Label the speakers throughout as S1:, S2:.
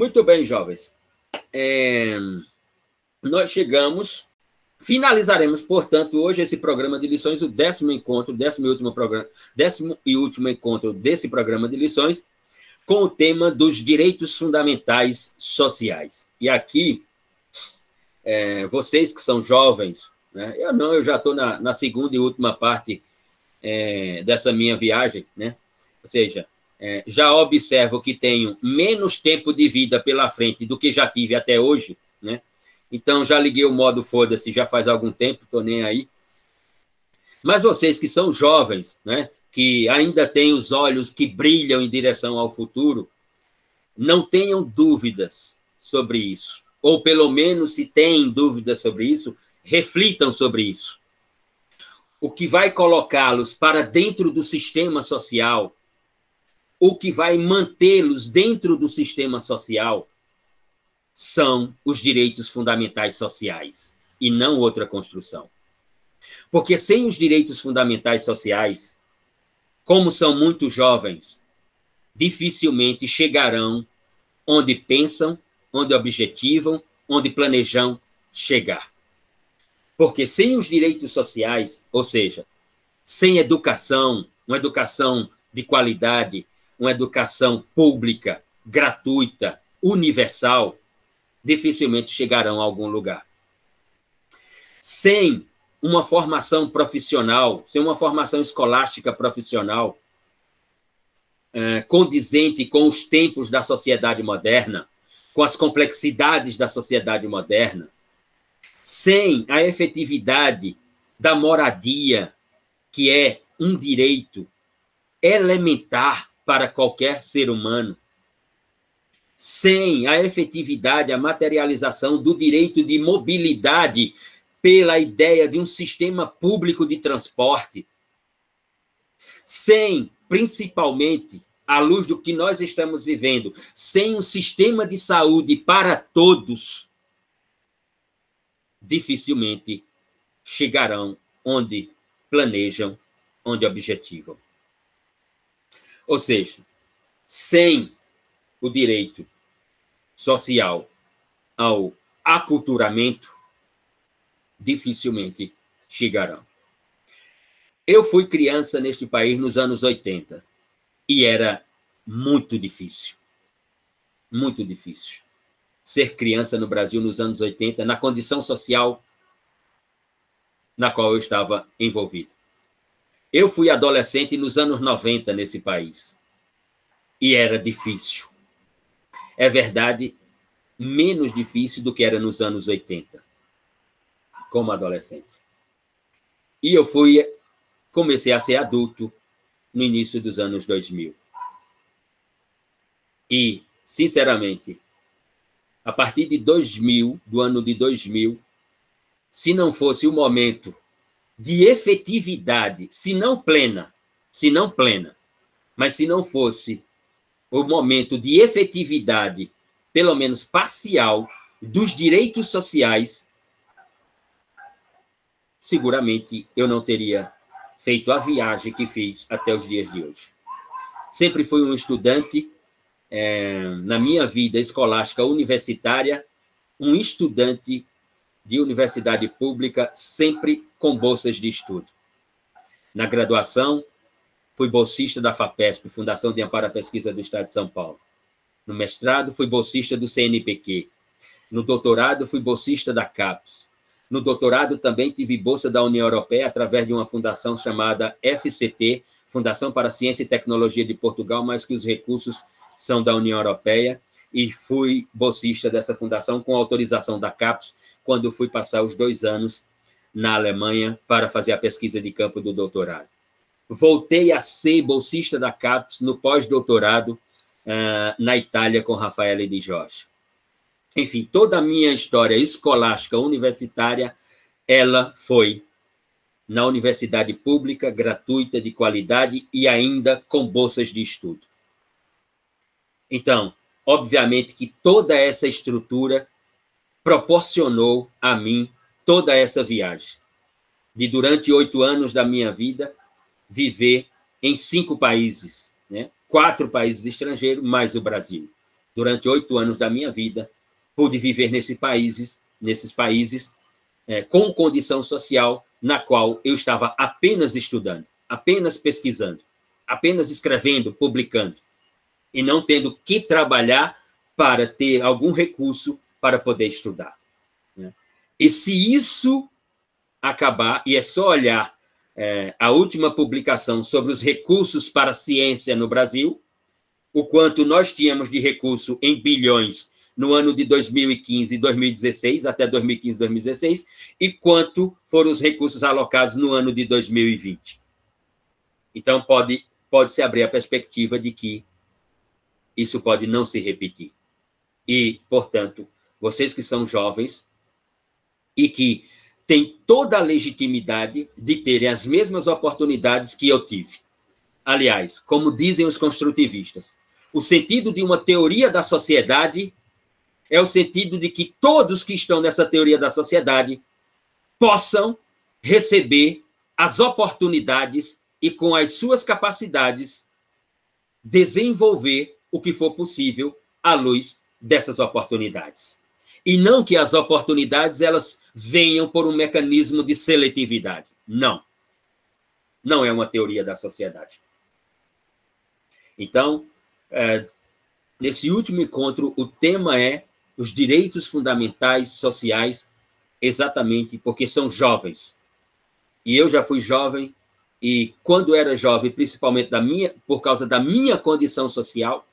S1: Muito bem, jovens. É, nós chegamos, finalizaremos, portanto, hoje esse programa de lições, o décimo encontro, décimo e último programa, décimo e último encontro desse programa de lições, com o tema dos direitos fundamentais sociais. E aqui, é, vocês que são jovens, né? eu não, eu já estou na, na, segunda e última parte é, dessa minha viagem, né? ou seja, é, já observo que tenho menos tempo de vida pela frente do que já tive até hoje, né? Então já liguei o modo foda-se já faz algum tempo, tô nem aí. Mas vocês que são jovens, né, que ainda têm os olhos que brilham em direção ao futuro, não tenham dúvidas sobre isso. Ou pelo menos se têm dúvidas sobre isso, reflitam sobre isso. O que vai colocá-los para dentro do sistema social o que vai mantê-los dentro do sistema social são os direitos fundamentais sociais e não outra construção. Porque sem os direitos fundamentais sociais, como são muito jovens, dificilmente chegarão onde pensam, onde objetivam, onde planejam chegar. Porque sem os direitos sociais, ou seja, sem educação, uma educação de qualidade, uma educação pública, gratuita, universal, dificilmente chegarão a algum lugar. Sem uma formação profissional, sem uma formação escolástica profissional, é, condizente com os tempos da sociedade moderna, com as complexidades da sociedade moderna, sem a efetividade da moradia, que é um direito elementar para qualquer ser humano, sem a efetividade, a materialização do direito de mobilidade pela ideia de um sistema público de transporte, sem, principalmente, à luz do que nós estamos vivendo, sem um sistema de saúde para todos, dificilmente chegarão onde planejam, onde objetivam. Ou seja, sem o direito social ao aculturamento, dificilmente chegarão. Eu fui criança neste país nos anos 80 e era muito difícil. Muito difícil. Ser criança no Brasil nos anos 80, na condição social na qual eu estava envolvido. Eu fui adolescente nos anos 90 nesse país. E era difícil. É verdade, menos difícil do que era nos anos 80, como adolescente. E eu fui comecei a ser adulto no início dos anos 2000. E, sinceramente, a partir de 2000, do ano de 2000, se não fosse o momento de efetividade, se não plena, se não plena, mas se não fosse o momento de efetividade, pelo menos parcial, dos direitos sociais, seguramente eu não teria feito a viagem que fiz até os dias de hoje. Sempre fui um estudante, é, na minha vida escolástica universitária, um estudante de universidade pública, sempre com bolsas de estudo. Na graduação, fui bolsista da FAPESP, Fundação de Amparo à Pesquisa do Estado de São Paulo. No mestrado, fui bolsista do CNPq. No doutorado, fui bolsista da CAPES. No doutorado, também tive bolsa da União Europeia através de uma fundação chamada FCT, Fundação para Ciência e Tecnologia de Portugal, mas que os recursos são da União Europeia. E fui bolsista dessa fundação com autorização da CAPES, quando fui passar os dois anos na Alemanha para fazer a pesquisa de campo do doutorado. Voltei a ser bolsista da CAPES no pós-doutorado uh, na Itália com Rafaela de Jorge. Enfim, toda a minha história escolástica universitária, ela foi na universidade pública, gratuita, de qualidade e ainda com bolsas de estudo. Então, obviamente que toda essa estrutura proporcionou a mim toda essa viagem. De durante oito anos da minha vida, viver em cinco países, né? quatro países estrangeiros, mais o Brasil. durante oito anos da minha vida, pude viver nesse países, nesses países é, com condição social na qual eu estava apenas estudando, apenas pesquisando, apenas escrevendo, publicando, e não tendo que trabalhar para ter algum recurso para poder estudar. Né? E se isso acabar, e é só olhar é, a última publicação sobre os recursos para a ciência no Brasil, o quanto nós tínhamos de recurso em bilhões no ano de 2015 e 2016, até 2015 e 2016, e quanto foram os recursos alocados no ano de 2020. Então, pode, pode se abrir a perspectiva de que isso pode não se repetir. E, portanto, vocês que são jovens e que têm toda a legitimidade de terem as mesmas oportunidades que eu tive. Aliás, como dizem os construtivistas, o sentido de uma teoria da sociedade é o sentido de que todos que estão nessa teoria da sociedade possam receber as oportunidades e, com as suas capacidades, desenvolver o que for possível à luz dessas oportunidades. E não que as oportunidades elas venham por um mecanismo de seletividade. Não. Não é uma teoria da sociedade. Então, é, nesse último encontro, o tema é os direitos fundamentais sociais, exatamente porque são jovens. E eu já fui jovem, e quando era jovem, principalmente da minha, por causa da minha condição social,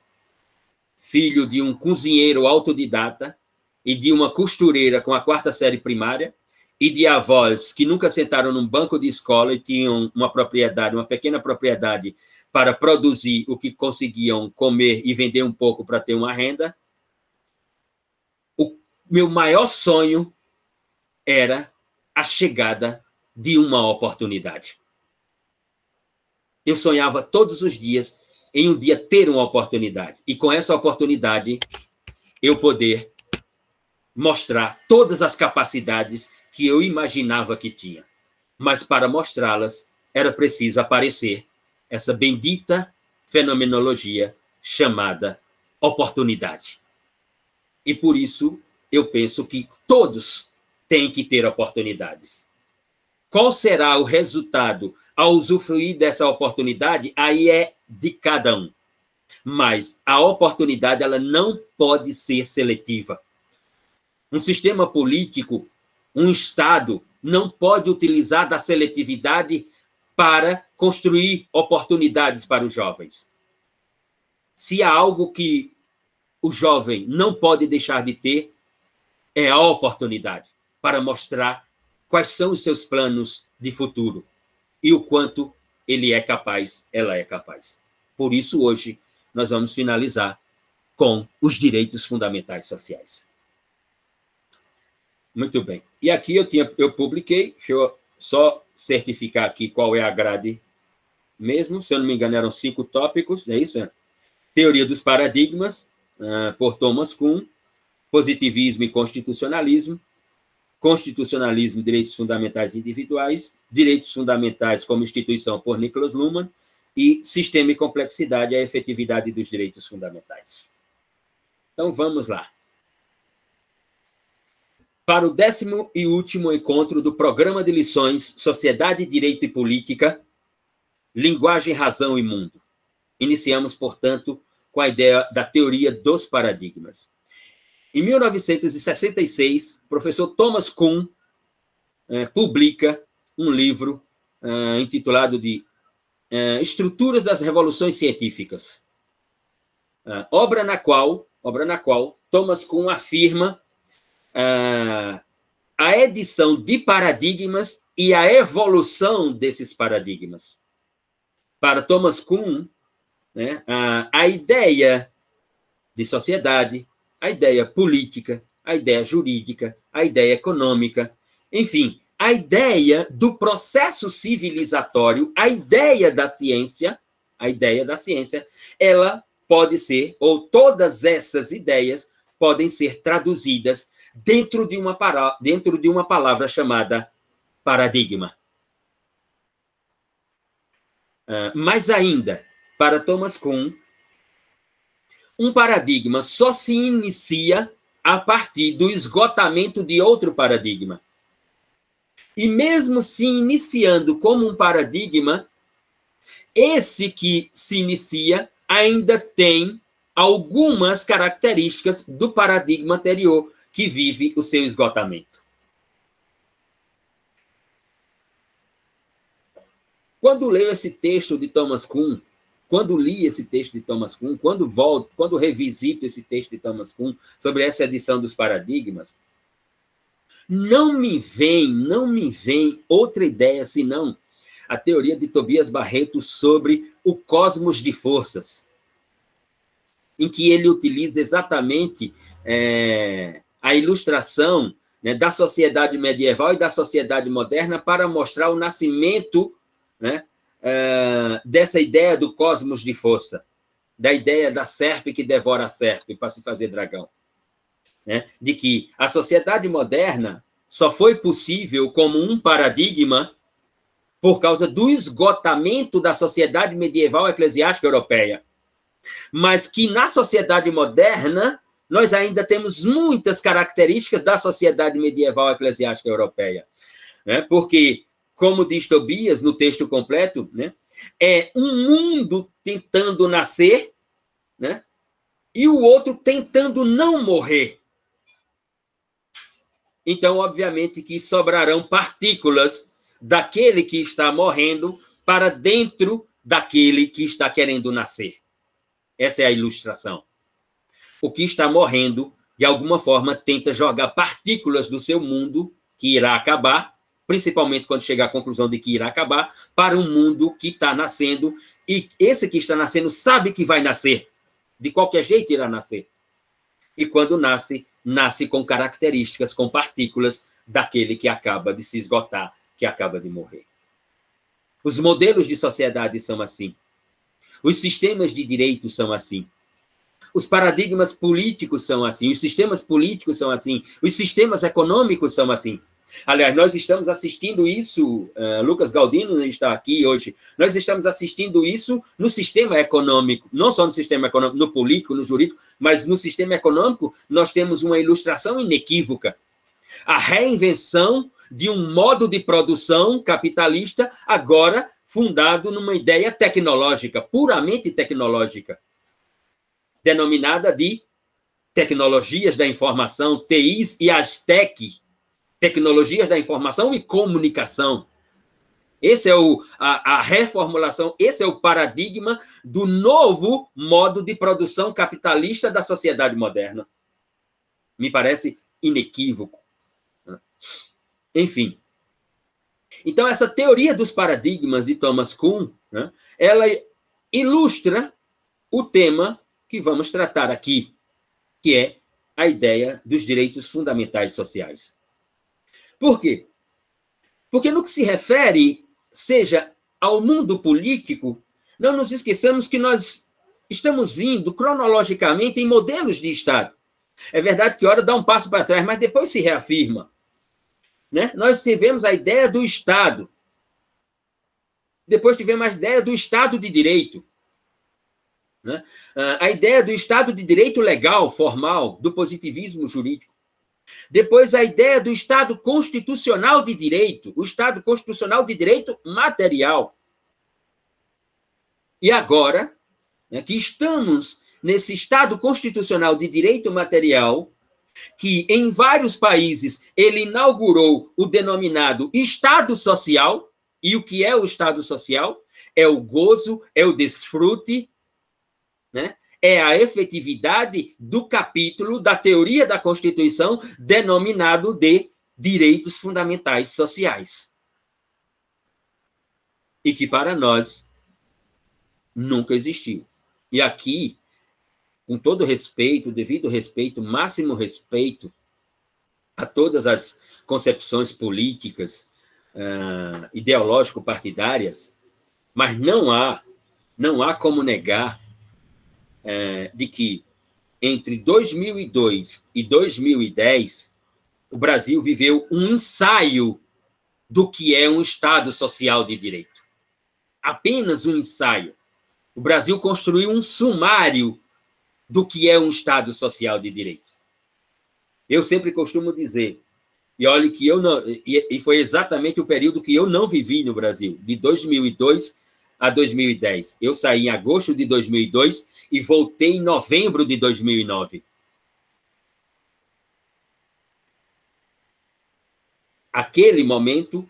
S1: filho de um cozinheiro autodidata e de uma costureira com a quarta série primária, e de avós que nunca sentaram num banco de escola e tinham uma propriedade, uma pequena propriedade para produzir o que conseguiam comer e vender um pouco para ter uma renda, o meu maior sonho era a chegada de uma oportunidade. Eu sonhava todos os dias em um dia ter uma oportunidade e com essa oportunidade eu poder mostrar todas as capacidades que eu imaginava que tinha. Mas para mostrá-las era preciso aparecer essa bendita fenomenologia chamada oportunidade. E por isso eu penso que todos têm que ter oportunidades. Qual será o resultado ao usufruir dessa oportunidade? Aí é de cada um. Mas a oportunidade ela não pode ser seletiva. Um sistema político, um Estado, não pode utilizar da seletividade para construir oportunidades para os jovens. Se há algo que o jovem não pode deixar de ter, é a oportunidade para mostrar quais são os seus planos de futuro e o quanto ele é capaz, ela é capaz. Por isso, hoje, nós vamos finalizar com os direitos fundamentais sociais. Muito bem. E aqui eu tinha, eu publiquei, deixa eu só certificar aqui qual é a grade mesmo, se eu não me engano, eram cinco tópicos, não é isso? Teoria dos paradigmas, uh, por Thomas Kuhn, positivismo e constitucionalismo, constitucionalismo, direitos fundamentais individuais, direitos fundamentais como instituição por Nicholas Luhmann e sistema e complexidade, a efetividade dos direitos fundamentais. Então, vamos lá para o décimo e último encontro do programa de lições Sociedade, Direito e Política, Linguagem, Razão e Mundo. Iniciamos, portanto, com a ideia da teoria dos paradigmas. Em 1966, o professor Thomas Kuhn eh, publica um livro eh, intitulado de eh, Estruturas das Revoluções Científicas, obra na qual, obra na qual Thomas Kuhn afirma a edição de paradigmas e a evolução desses paradigmas. Para Thomas Kuhn, né, a, a ideia de sociedade, a ideia política, a ideia jurídica, a ideia econômica, enfim, a ideia do processo civilizatório, a ideia da ciência, a ideia da ciência, ela pode ser, ou todas essas ideias podem ser traduzidas dentro de uma, para, dentro de uma palavra chamada paradigma. Uh, mais ainda, para Thomas Kuhn, um paradigma só se inicia a partir do esgotamento de outro paradigma. E mesmo se iniciando como um paradigma, esse que se inicia ainda tem algumas características do paradigma anterior que vive o seu esgotamento. Quando leio esse texto de Thomas Kuhn, quando li esse texto de Thomas Kuhn, quando volto, quando revisito esse texto de Thomas Kuhn sobre essa edição dos paradigmas, não me vem, não me vem outra ideia senão a teoria de Tobias Barreto sobre o cosmos de forças, em que ele utiliza exatamente é, a ilustração né, da sociedade medieval e da sociedade moderna para mostrar o nascimento né, uh, dessa ideia do cosmos de força, da ideia da serpe que devora a serpe para se fazer dragão. Né? De que a sociedade moderna só foi possível como um paradigma por causa do esgotamento da sociedade medieval eclesiástica europeia. Mas que na sociedade moderna nós ainda temos muitas características da sociedade medieval eclesiástica europeia. Né? Porque como diz Tobias no texto completo, né? É um mundo tentando nascer, né? E o outro tentando não morrer. Então, obviamente que sobrarão partículas daquele que está morrendo para dentro daquele que está querendo nascer. Essa é a ilustração. O que está morrendo, de alguma forma, tenta jogar partículas do seu mundo, que irá acabar, principalmente quando chegar à conclusão de que irá acabar, para um mundo que está nascendo, e esse que está nascendo sabe que vai nascer. De qualquer jeito irá nascer. E quando nasce, nasce com características, com partículas daquele que acaba de se esgotar, que acaba de morrer. Os modelos de sociedade são assim. Os sistemas de direito são assim. Os paradigmas políticos são assim. Os sistemas políticos são assim. Os sistemas econômicos são assim. Aliás, nós estamos assistindo isso, uh, Lucas Galdino está aqui hoje, nós estamos assistindo isso no sistema econômico, não só no sistema econômico, no político, no jurídico, mas no sistema econômico, nós temos uma ilustração inequívoca. A reinvenção de um modo de produção capitalista, agora fundado numa ideia tecnológica, puramente tecnológica, denominada de tecnologias da informação, TIs e as TEC tecnologias da informação e comunicação. Esse é o, a, a, reformulação, esse é o paradigma do novo modo de produção capitalista da sociedade moderna. Me parece inequívoco. Enfim. Então, essa teoria dos paradigmas de Thomas Kuhn, né, ela ilustra o tema que vamos tratar aqui, que é a ideia dos direitos fundamentais sociais. Por quê? Porque no que se refere, seja ao mundo político, não nos esqueçamos que nós estamos vindo cronologicamente em modelos de Estado. É verdade que hora dá um passo para trás, mas depois se reafirma. Né? Nós tivemos a ideia do Estado. Depois tivemos a ideia do Estado de Direito. Né? Ah, a ideia do Estado de Direito legal, formal, do positivismo jurídico. Depois, a ideia do Estado constitucional de direito, o Estado constitucional de direito material. E agora, né, que estamos nesse Estado constitucional de direito material, que em vários países ele inaugurou o denominado Estado social. E o que é o Estado social? É o gozo, é o desfrute? É a efetividade do capítulo da teoria da Constituição denominado de direitos fundamentais sociais. E que para nós nunca existiu. E aqui, com todo respeito, devido respeito, máximo respeito a todas as concepções políticas, uh, ideológico-partidárias, mas não há, não há como negar é, de que entre 2002 e 2010, o Brasil viveu um ensaio do que é um Estado social de direito. Apenas um ensaio. O Brasil construiu um sumário do que é um Estado social de direito. Eu sempre costumo dizer, e olhe que eu não. E foi exatamente o período que eu não vivi no Brasil, de 2002 a 2010. Eu saí em agosto de 2002 e voltei em novembro de 2009. Aquele momento,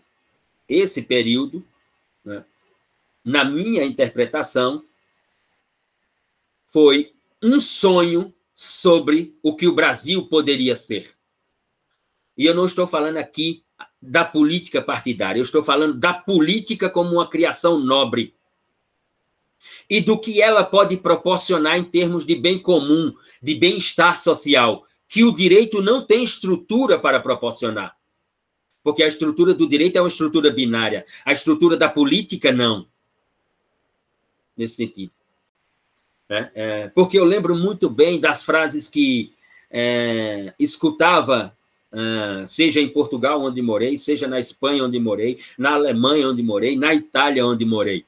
S1: esse período, né, na minha interpretação, foi um sonho sobre o que o Brasil poderia ser. E eu não estou falando aqui da política partidária, eu estou falando da política como uma criação nobre e do que ela pode proporcionar em termos de bem comum, de bem-estar social, que o direito não tem estrutura para proporcionar. Porque a estrutura do direito é uma estrutura binária, a estrutura da política não. Nesse sentido. É, é, porque eu lembro muito bem das frases que é, escutava, é, seja em Portugal, onde morei, seja na Espanha, onde morei, na Alemanha, onde morei, na Itália, onde morei.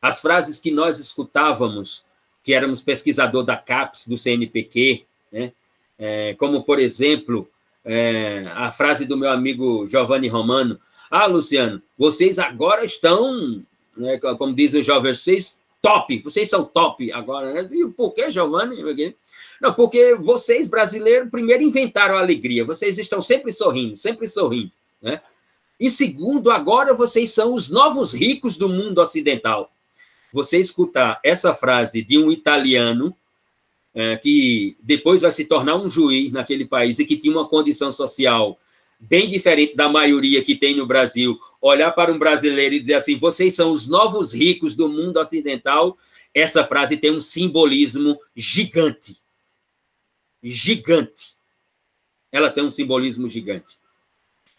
S1: As frases que nós escutávamos, que éramos pesquisador da CAPES, do CNPq, né? É, como, por exemplo, é, a frase do meu amigo Giovanni Romano, ah, Luciano, vocês agora estão, né, como diz o jovem, vocês top, vocês são top agora. Né? E por que, Giovanni? Não, porque vocês, brasileiros, primeiro inventaram a alegria, vocês estão sempre sorrindo, sempre sorrindo. Né? E segundo, agora vocês são os novos ricos do mundo ocidental você escutar essa frase de um italiano é, que depois vai se tornar um juiz naquele país e que tinha uma condição social bem diferente da maioria que tem no Brasil, olhar para um brasileiro e dizer assim: vocês são os novos ricos do mundo ocidental, essa frase tem um simbolismo gigante. Gigante. Ela tem um simbolismo gigante.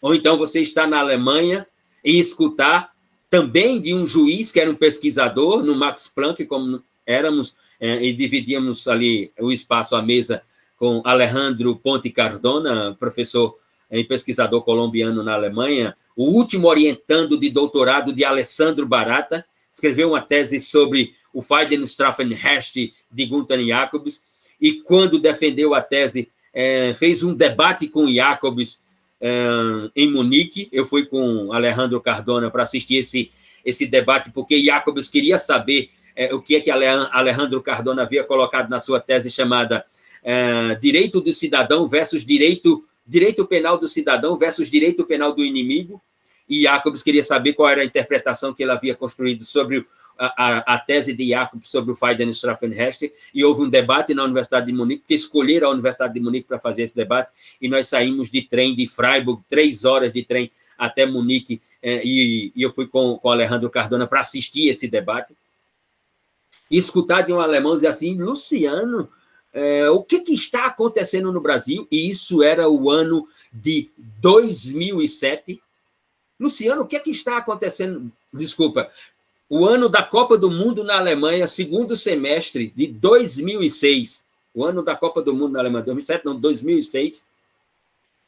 S1: Ou então você está na Alemanha e escutar também de um juiz que era um pesquisador no Max Planck, como éramos, é, e dividíamos ali o espaço à mesa com Alejandro Ponte Cardona, professor e pesquisador colombiano na Alemanha, o último orientando de doutorado de Alessandro Barata, escreveu uma tese sobre o Freudenstraffenrecht de Gunther Jacobs, e quando defendeu a tese, é, fez um debate com Jacobs em Munique. Eu fui com Alejandro Cardona para assistir esse, esse debate, porque Jacobs queria saber é, o que é que Alejandro Cardona havia colocado na sua tese chamada é, Direito do Cidadão versus Direito, direito Penal do Cidadão versus Direito Penal do Inimigo. E Jacobs queria saber qual era a interpretação que ele havia construído sobre a, a, tese de Jacob sobre o Freudenstraffenrecht, e houve um debate na Universidade de Munique, que escolheram a Universidade de Munique para fazer esse debate, e nós saímos de trem de Freiburg, três horas de trem até Munique, eh, e, e, eu fui com, com Alejandro Cardona para assistir esse debate, e escutar de um alemão dizer assim, Luciano, é, o que, que, está acontecendo no Brasil? E isso era o ano de 2007. Luciano, o que, que está acontecendo? Desculpa, o ano da Copa do Mundo na Alemanha, segundo semestre de 2006. O ano da Copa do Mundo na Alemanha, 2007, não, 2006.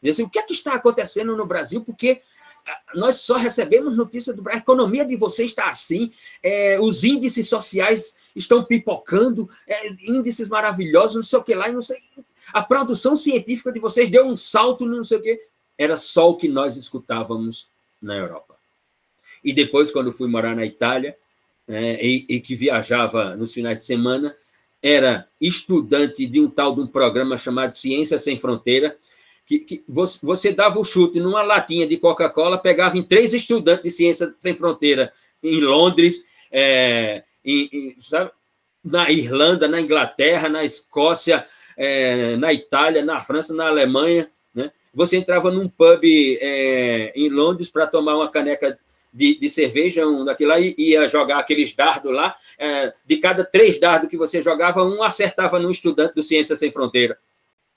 S1: Disse, o que é que está acontecendo no Brasil? Porque ah, nós só recebemos notícia do Brasil. A economia de vocês está assim, é, os índices sociais estão pipocando, é, índices maravilhosos, não sei o que lá, não sei. A produção científica de vocês deu um salto, não sei o que. Era só o que nós escutávamos na Europa. E depois, quando fui morar na Itália, né, e, e, que viajava nos finais de semana, era estudante de um tal de um programa chamado Ciência Sem Fronteira, que, que você, você, dava o chute numa latinha de Coca-Cola, pegava em três estudantes de Ciência Sem Fronteira em Londres, é, em, em, sabe, na Irlanda, na Inglaterra, na Escócia, é, na Itália, na França, na Alemanha. Né? Você entrava num pub é, em Londres para tomar uma caneca de, de cerveja, um daquilo lá, e ia jogar aqueles dardos lá. É, de cada três dardos que você jogava, um acertava num estudante do Ciência Sem Fronteira.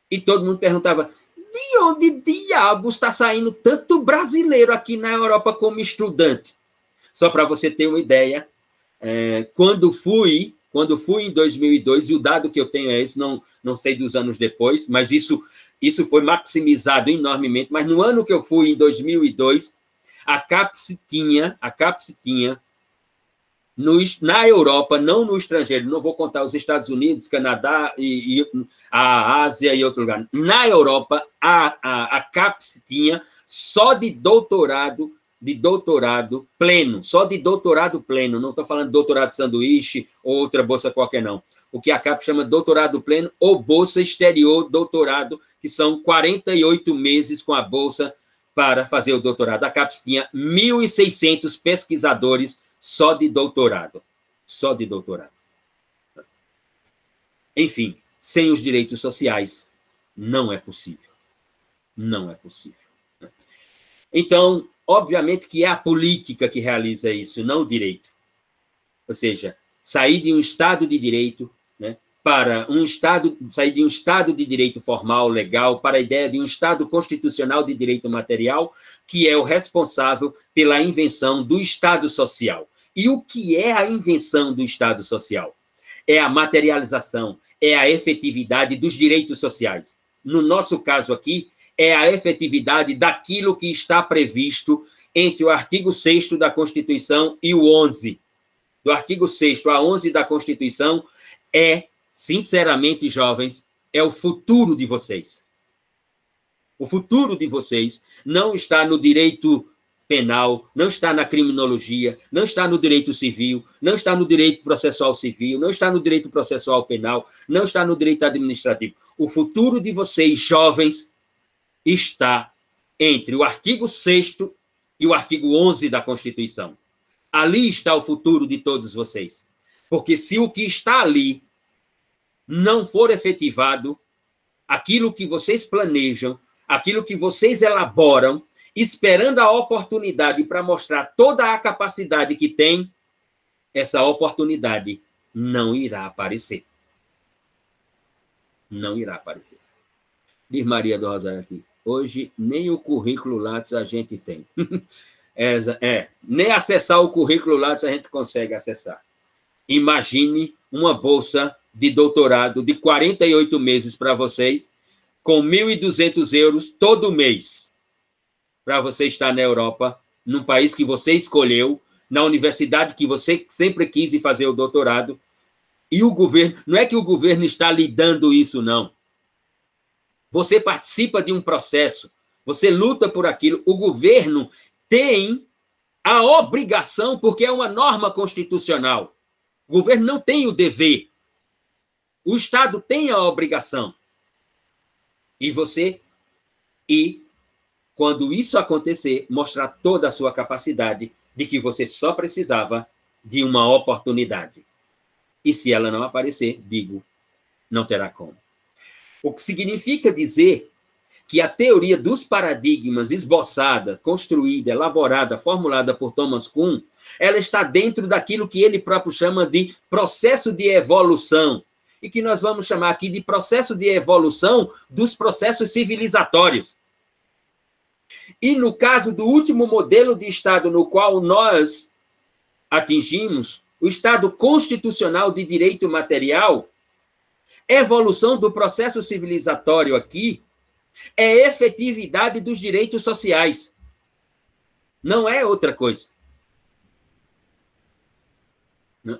S1: E todo mundo perguntava: de onde diabos está saindo tanto brasileiro aqui na Europa como estudante? Só para você ter uma ideia, é, quando fui, quando fui em 2002, e o dado que eu tenho é esse, não, não sei dos anos depois, mas isso, isso foi maximizado enormemente. Mas no ano que eu fui, em 2002, a CAPES tinha, a CAPES tinha no, na Europa, não no estrangeiro, não vou contar os Estados Unidos, Canadá e, e a Ásia e outro lugar. Na Europa, a, a, a tinha só de doutorado, de doutorado pleno, só de doutorado pleno, não estou falando doutorado sanduíche ou outra bolsa qualquer, não. O que a CAPES chama doutorado pleno ou bolsa exterior doutorado, que são 48 meses com a bolsa para fazer o doutorado. A CAPES tinha 1.600 pesquisadores só de doutorado. Só de doutorado. Enfim, sem os direitos sociais, não é possível. Não é possível. Então, obviamente que é a política que realiza isso, não o direito. Ou seja, sair de um Estado de direito né, para um Estado, sair de um Estado de direito formal, legal, para a ideia de um Estado constitucional de direito material, que é o responsável pela invenção do Estado social. E o que é a invenção do Estado social? É a materialização, é a efetividade dos direitos sociais. No nosso caso aqui, é a efetividade daquilo que está previsto entre o artigo 6 da Constituição e o 11. Do artigo 6 a 11 da Constituição é, sinceramente, jovens, é o futuro de vocês. O futuro de vocês não está no direito penal, não está na criminologia, não está no direito civil, não está no direito processual civil, não está no direito processual penal, não está no direito administrativo. O futuro de vocês, jovens, está entre o artigo 6 e o artigo 11 da Constituição. Ali está o futuro de todos vocês. Porque se o que está ali não for efetivado, aquilo que vocês planejam, aquilo que vocês elaboram, esperando a oportunidade para mostrar toda a capacidade que tem, essa oportunidade não irá aparecer. Não irá aparecer. Diz Maria do Rosário aqui. Hoje, nem o currículo Lattes a gente tem. é, é, nem acessar o currículo Lattes a gente consegue acessar. Imagine uma bolsa de doutorado de 48 meses para vocês, com 1.200 euros todo mês para você estar na Europa, num país que você escolheu, na universidade que você sempre quis fazer o doutorado, e o governo, não é que o governo está lhe dando isso, não. Você participa de um processo, você luta por aquilo, o governo tem a obrigação, porque é uma norma constitucional. O governo não tem o dever. O Estado tem a obrigação. E você e quando isso acontecer, mostrar toda a sua capacidade de que você só precisava de uma oportunidade. E se ela não aparecer, digo, não terá como. O que significa dizer que a teoria dos paradigmas esboçada, construída, elaborada, formulada por Thomas Kuhn, ela está dentro daquilo que ele próprio chama de processo de evolução, e que nós vamos chamar aqui de processo de evolução dos processos civilizatórios. E no caso do último modelo de Estado no qual nós atingimos, o Estado constitucional de direito material, evolução do processo civilizatório aqui é efetividade dos direitos sociais. Não é outra coisa. Não.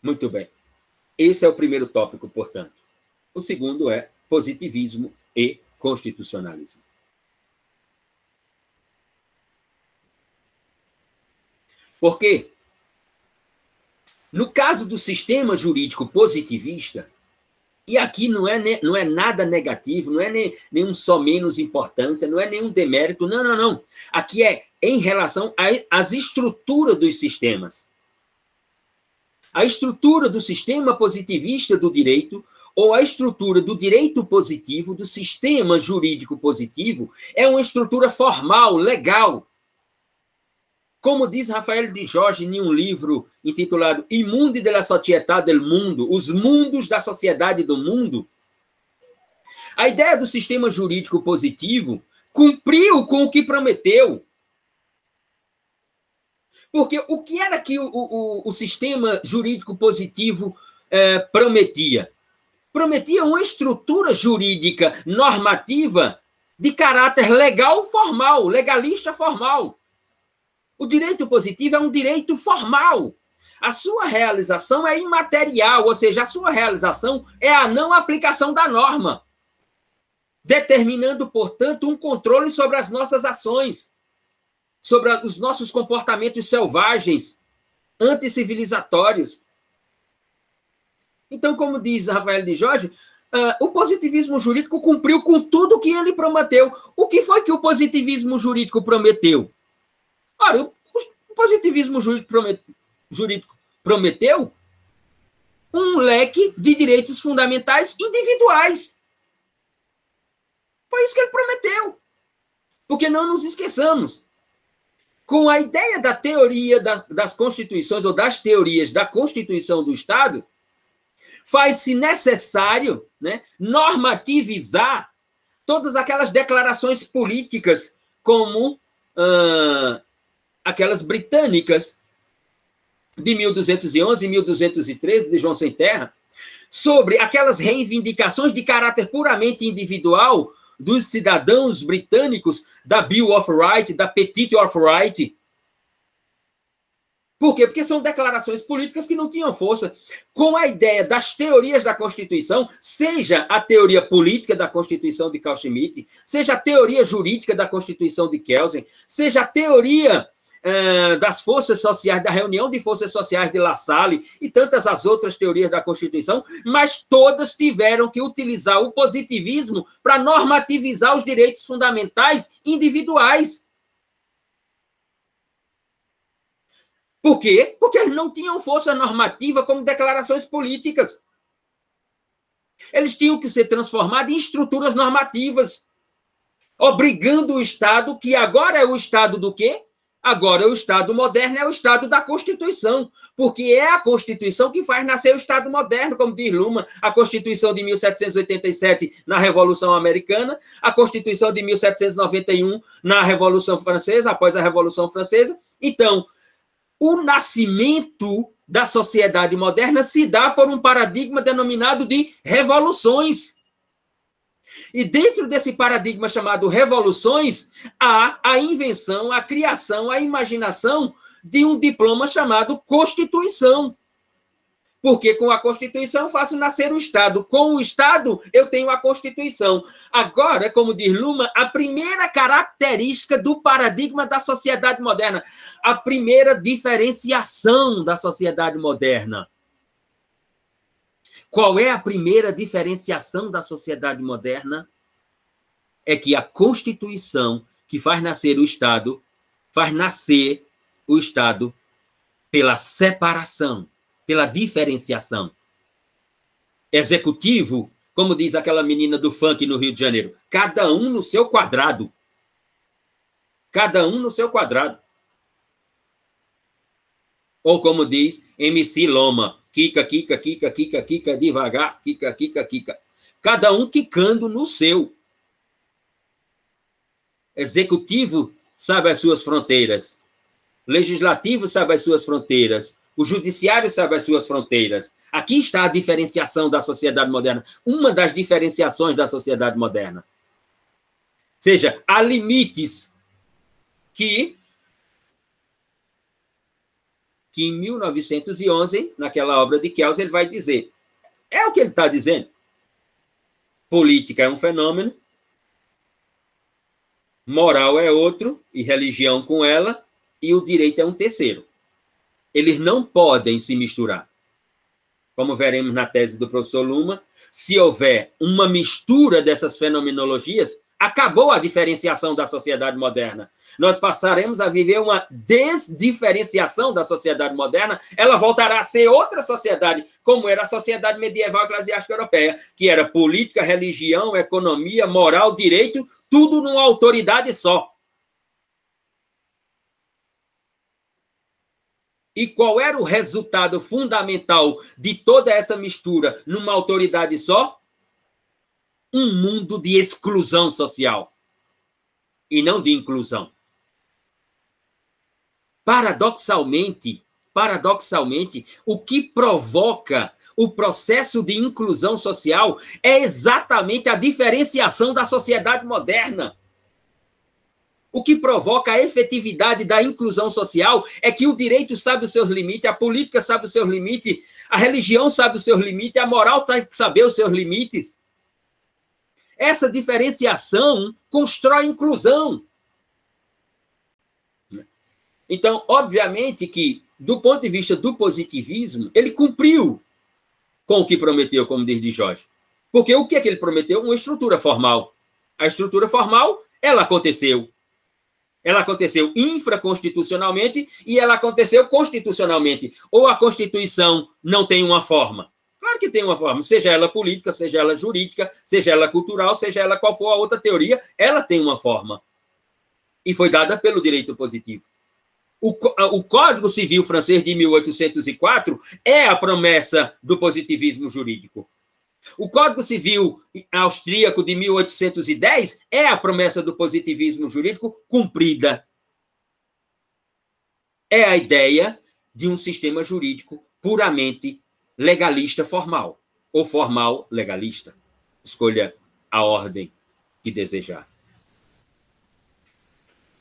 S1: Muito bem. Esse é o primeiro tópico, portanto. O segundo é positivismo e constitucionalismo. Por quê? No caso do sistema jurídico positivista, e aqui não é, não é nada negativo, não é nem, nenhum só menos importância, não é nenhum demérito, não, não, não. Aqui é em relação às estruturas dos sistemas. A estrutura do sistema positivista do direito, ou a estrutura do direito positivo, do sistema jurídico positivo, é uma estrutura formal, legal, como diz Rafael de Jorge em um livro intitulado Imundi de la Società del Mundo, Os Mundos da Sociedade do Mundo, a ideia do sistema jurídico positivo cumpriu com o que prometeu. Porque o que era que o, o, o sistema jurídico positivo eh, prometia? Prometia uma estrutura jurídica normativa de caráter legal formal, legalista formal O direito positivo é um direito formal. A sua realização é imaterial, ou seja, a sua realização é a não aplicação da norma, determinando, portanto, um controle sobre as nossas ações, sobre os nossos comportamentos selvagens, anticivilizatórios. Então, como diz Rafael de Jorge, uh, o positivismo jurídico cumpriu com tudo que ele prometeu. O que foi que o positivismo jurídico prometeu? Ora, o, o positivismo jurídico, promet, jurídico prometeu um leque de direitos fundamentais individuais. Foi isso que ele prometeu. Porque não nos esqueçamos. Com a ideia da teoria das constituições ou das teorias da Constituição do Estado, faz-se necessário né, normativizar todas aquelas declarações políticas, como ah, aquelas britânicas de 1211 e 1213 de João Sem Terra, sobre aquelas reivindicações de caráter puramente individual dos cidadãos britânicos da Bill of Rights, da Petite of Rights, por quê? Porque são declarações políticas que não tinham força. Com a ideia das teorias da Constituição, seja a teoria política da Constituição de Carl Schmitt, seja a teoria jurídica da Constituição de Kelsen, seja a teoria uh, das forças sociais, da reunião de forças sociais de La Salle e tantas as outras teorias da Constituição, mas todas tiveram que utilizar o positivismo para normativizar os direitos fundamentais individuais. Por quê? Porque eles não tinham força normativa como declarações políticas. Eles tinham que ser transformados em estruturas normativas, obrigando o Estado, que agora é o Estado do quê? Agora, o Estado moderno é o Estado da Constituição, porque é a Constituição que faz nascer o Estado moderno, como diz Luma, a Constituição de 1787 na Revolução Americana, a Constituição de 1791 na Revolução Francesa, após a Revolução Francesa. Então, o nascimento da sociedade moderna se dá por um paradigma denominado de revoluções. E dentro desse paradigma chamado revoluções, há a invenção, a criação, a imaginação de um diploma chamado Constituição. Porque com a Constituição eu faço nascer o Estado. Com o Estado, eu tenho a Constituição. Agora, como diz Luma, a primeira característica do paradigma da sociedade moderna, a primeira diferenciação da sociedade moderna. Qual é a primeira diferenciação da sociedade moderna? É que a Constituição, que faz nascer o Estado, faz nascer o Estado pela separação pela diferenciação. Executivo, como diz aquela menina do funk no Rio de Janeiro, cada um no seu quadrado. Cada um no seu quadrado. Ou como diz MC Loma, Kika, Kika, Kika, Kika, Kika, devagar, Kika, Kika, Kika. Cada um quicando no seu. Executivo sabe as suas fronteiras. Legislativo sabe as suas fronteiras. O judiciário sabe as suas fronteiras. Aqui está a diferenciação da sociedade moderna, uma das diferenciações da sociedade moderna. Ou seja, há limites que que em 1911, naquela obra de Kelsen, ele vai dizer. É o que ele está dizendo. Política é um fenômeno, moral é outro, e religião com ela, e o direito é um terceiro eles não podem se misturar. Como veremos na tese do professor Luma, se houver uma mistura dessas fenomenologias, acabou a diferenciação da sociedade moderna. Nós passaremos a viver uma desdiferenciação da sociedade moderna, ela voltará a ser outra sociedade, como era a sociedade medieval eclesiástica europeia, que era política, religião, economia, moral, direito, tudo numa autoridade só. E qual era o resultado fundamental de toda essa mistura numa autoridade só? Um mundo de exclusão social e não de inclusão. Paradoxalmente, paradoxalmente, o que provoca o processo de inclusão social é exatamente a diferenciação da sociedade moderna. O que provoca a efetividade da inclusão social é que o direito sabe os seus limites, a política sabe os seus limites, a religião sabe os seus limites, a moral tem que saber os seus limites. Essa diferenciação constrói inclusão. Então, obviamente que, do ponto de vista do positivismo, ele cumpriu com o que prometeu, como diz de Jorge. Porque o que é que ele prometeu? Uma estrutura formal. A estrutura formal, ela aconteceu. Ela aconteceu infraconstitucionalmente e ela aconteceu constitucionalmente. Ou a Constituição não tem uma forma? Claro que tem uma forma, seja ela política, seja ela jurídica, seja ela cultural, seja ela qual for a outra teoria, ela tem uma forma. E foi dada pelo direito positivo. O, o Código Civil francês de 1804 é a promessa do positivismo jurídico. O Código Civil austríaco de 1810 é a promessa do positivismo jurídico cumprida. É a ideia de um sistema jurídico puramente legalista formal, ou formal legalista. Escolha a ordem que desejar.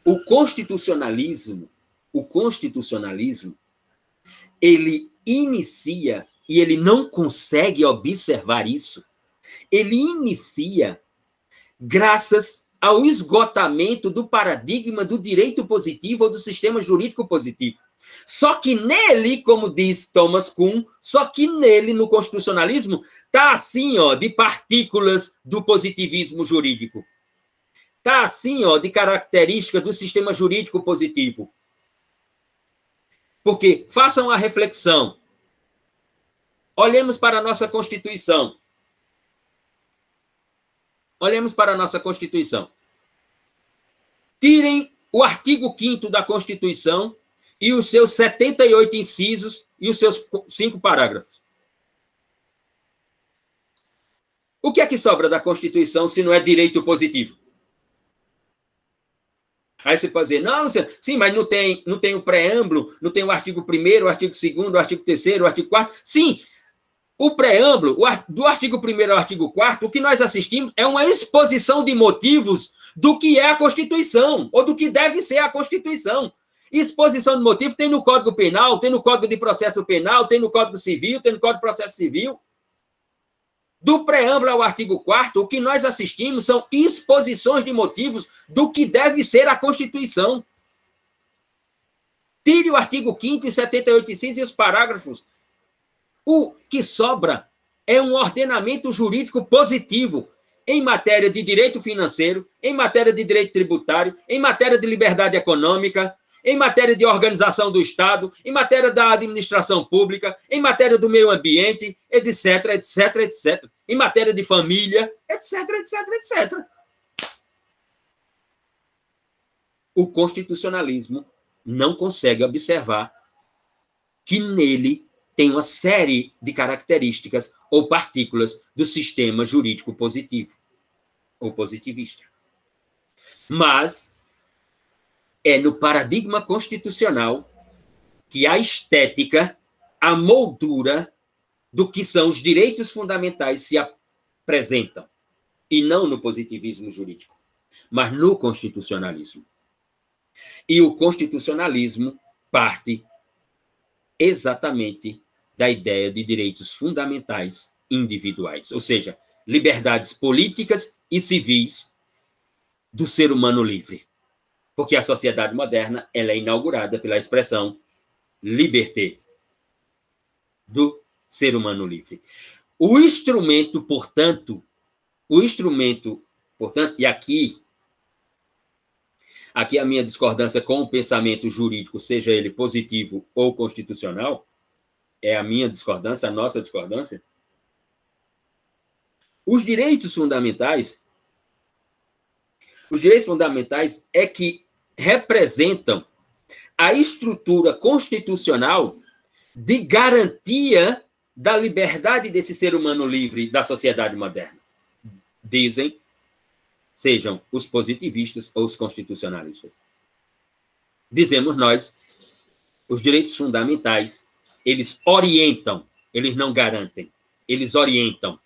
S1: O constitucionalismo o constitucionalismo, ele inicia, e ele não consegue observar isso, ele inicia graças ao esgotamento do paradigma do direito positivo ou do sistema jurídico positivo. Só que nele, como diz Thomas Kuhn, só que nele, no constitucionalismo, tá assim, ó, de partículas do positivismo jurídico. Tá assim, ó, de características do sistema jurídico positivo. Porque façam a reflexão. Olhemos para a nossa Constituição. Olhemos para a nossa Constituição. Tirem o artigo 5 da Constituição e os seus 78 incisos e os seus cinco parágrafos. O que é que sobra da Constituição se não é direito positivo? Aí você pode dizer, não, sim, mas não tem, não tem o preâmbulo, não tem o artigo 1 o artigo 2 o artigo 3 o artigo 4 Sim, o preâmbulo, do artigo 1 ao artigo 4 o que nós assistimos é uma exposição de motivos do que é a Constituição, ou do que deve ser a Constituição. Exposição de motivos tem no Código Penal, tem no Código de Processo Penal, tem no Código Civil, tem no Código de Processo Civil. Do preâmbulo ao artigo 4 o que nós assistimos são exposições de motivos do que deve ser a Constituição. Tire o artigo 5 e 78 e os parágrafos. O que sobra é um ordenamento jurídico positivo em matéria de direito financeiro, em matéria de direito tributário, em matéria de liberdade econômica, em matéria de organização do Estado, em matéria da administração pública, em matéria do meio ambiente, etc, etc, etc. Em matéria de família, etc, etc, etc. O constitucionalismo não consegue observar que nele tem uma série de características ou partículas do sistema jurídico positivo ou positivista. Mas é no paradigma constitucional que a estética, a moldura do que são os direitos fundamentais se apresentam, e não no positivismo jurídico, mas no constitucionalismo. E o constitucionalismo parte exatamente da ideia de direitos fundamentais individuais, ou seja, liberdades políticas e civis do ser humano livre porque a sociedade moderna ela é inaugurada pela expressão liberté, do ser humano livre. O instrumento, portanto, o instrumento, portanto, e aqui aqui a minha discordância com o pensamento jurídico, seja ele positivo ou constitucional, é a minha discordância, a nossa discordância. Os direitos fundamentais os direitos fundamentais é que representam a estrutura constitucional de garantia da liberdade desse ser humano livre da sociedade moderna. Dizem, sejam os positivistas ou os constitucionalistas. Dizemos nós, os direitos fundamentais, eles orientam, eles não garantem, eles orientam.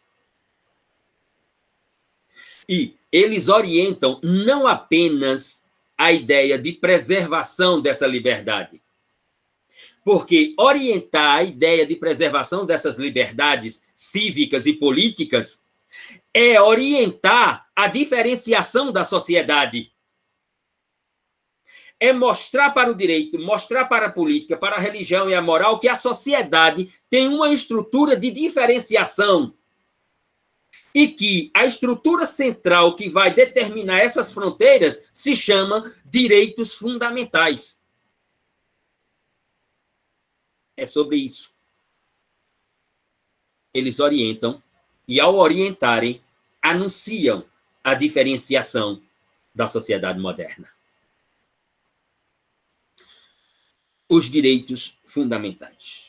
S1: E eles orientam não apenas a ideia de preservação dessa liberdade. Porque orientar a ideia de preservação dessas liberdades cívicas e políticas é orientar a diferenciação da sociedade. É mostrar para o direito, mostrar para a política, para a religião e a moral que a sociedade tem uma estrutura de diferenciação e que a estrutura central que vai determinar essas fronteiras se chama direitos fundamentais. É sobre isso. Eles orientam e, ao orientarem, anunciam a diferenciação da sociedade moderna. Os direitos fundamentais.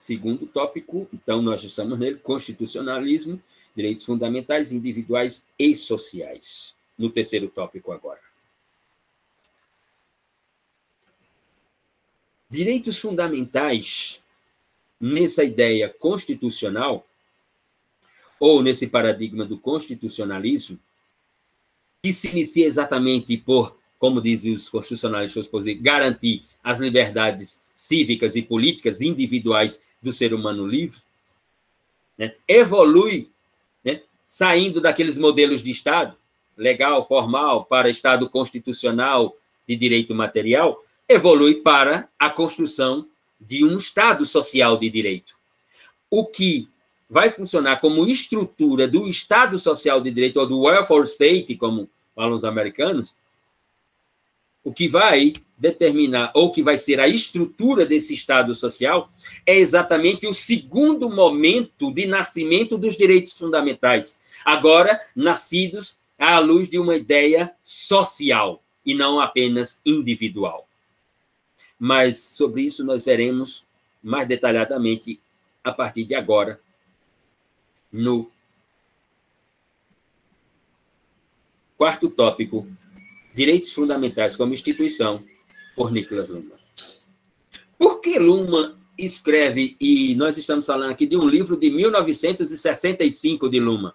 S1: Segundo tópico, então, nós estamos nele, constitucionalismo, direitos fundamentais, individuais e sociais. No terceiro tópico agora. Direitos fundamentais, nessa ideia constitucional, ou nesse paradigma do constitucionalismo, que se inicia exatamente por, como dizem os constitucionalistas, garantir as liberdades cívicas e políticas individuais do ser humano livre, né? evolui, né? saindo daqueles modelos de Estado, legal, formal, para Estado constitucional de direito material, evolui para a construção de um Estado social de direito. O que vai funcionar como estrutura do Estado social de direito, ou do welfare state, como falam os americanos, o que vai determinar, ou que vai ser a estrutura desse Estado social, é exatamente o segundo momento de nascimento dos direitos fundamentais, agora nascidos à luz de uma ideia social e não apenas individual. Mas sobre isso nós veremos mais detalhadamente a partir de agora no quarto tópico, Direitos Fundamentais como Instituição, por Nicolas Luma. Por que Luma escreve, e nós estamos falando aqui de um livro de 1965 de Luma,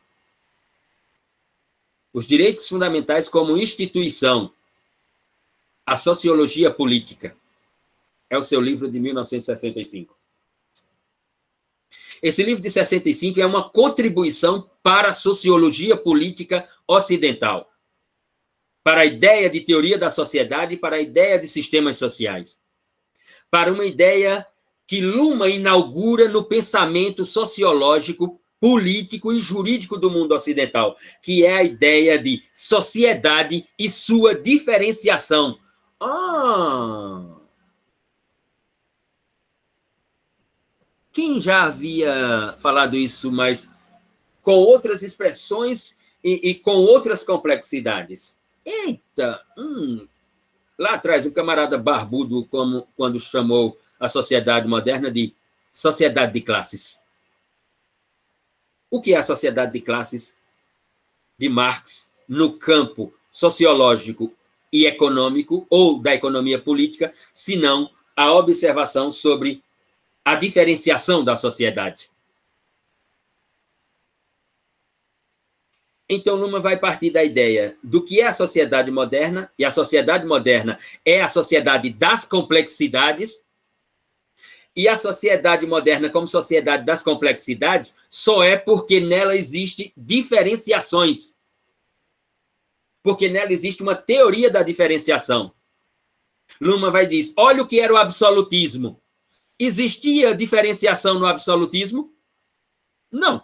S1: Os Direitos Fundamentais como Instituição, a Sociologia Política. É o seu livro de 1965. Esse livro de 65 é uma contribuição para a sociologia política ocidental, para a ideia de teoria da sociedade, para a ideia de sistemas sociais, para uma ideia que Luma inaugura no pensamento sociológico, político e jurídico do mundo ocidental, que é a ideia de sociedade e sua diferenciação. Ah! Quem já havia falado isso, mas com outras expressões e, e com outras complexidades? Eita! Hum, lá atrás, um camarada barbudo, como quando chamou a sociedade moderna de sociedade de classes. O que é a sociedade de classes de Marx no campo sociológico e econômico, ou da economia política, senão a observação sobre a diferenciação da sociedade. Então, Luma vai partir da ideia do que é a sociedade moderna, e a sociedade moderna é a sociedade das complexidades, e a sociedade moderna, como sociedade das complexidades, só é porque nela existe diferenciações. Porque nela existe uma teoria da diferenciação. Luma vai dizer: olha o que era o absolutismo. Existia diferenciação no absolutismo? Não.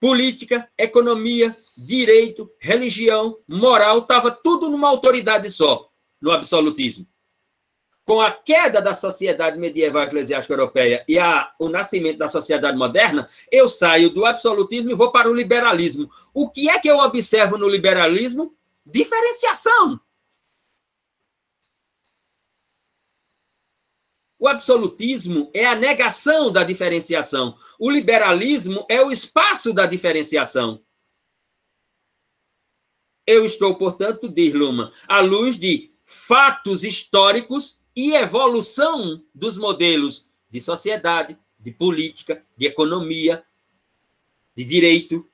S1: Política, economia, direito, religião, moral, estava tudo numa autoridade só, no absolutismo. Com a queda da sociedade medieval eclesiástica europeia e a, o nascimento da sociedade moderna, eu saio do absolutismo e vou para o liberalismo. O que é que eu observo no liberalismo? Diferenciação. O absolutismo é a negação da diferenciação. O liberalismo é o espaço da diferenciação. Eu estou, portanto, diz Luma, à luz de fatos históricos e evolução dos modelos de sociedade, de política, de economia, de direito.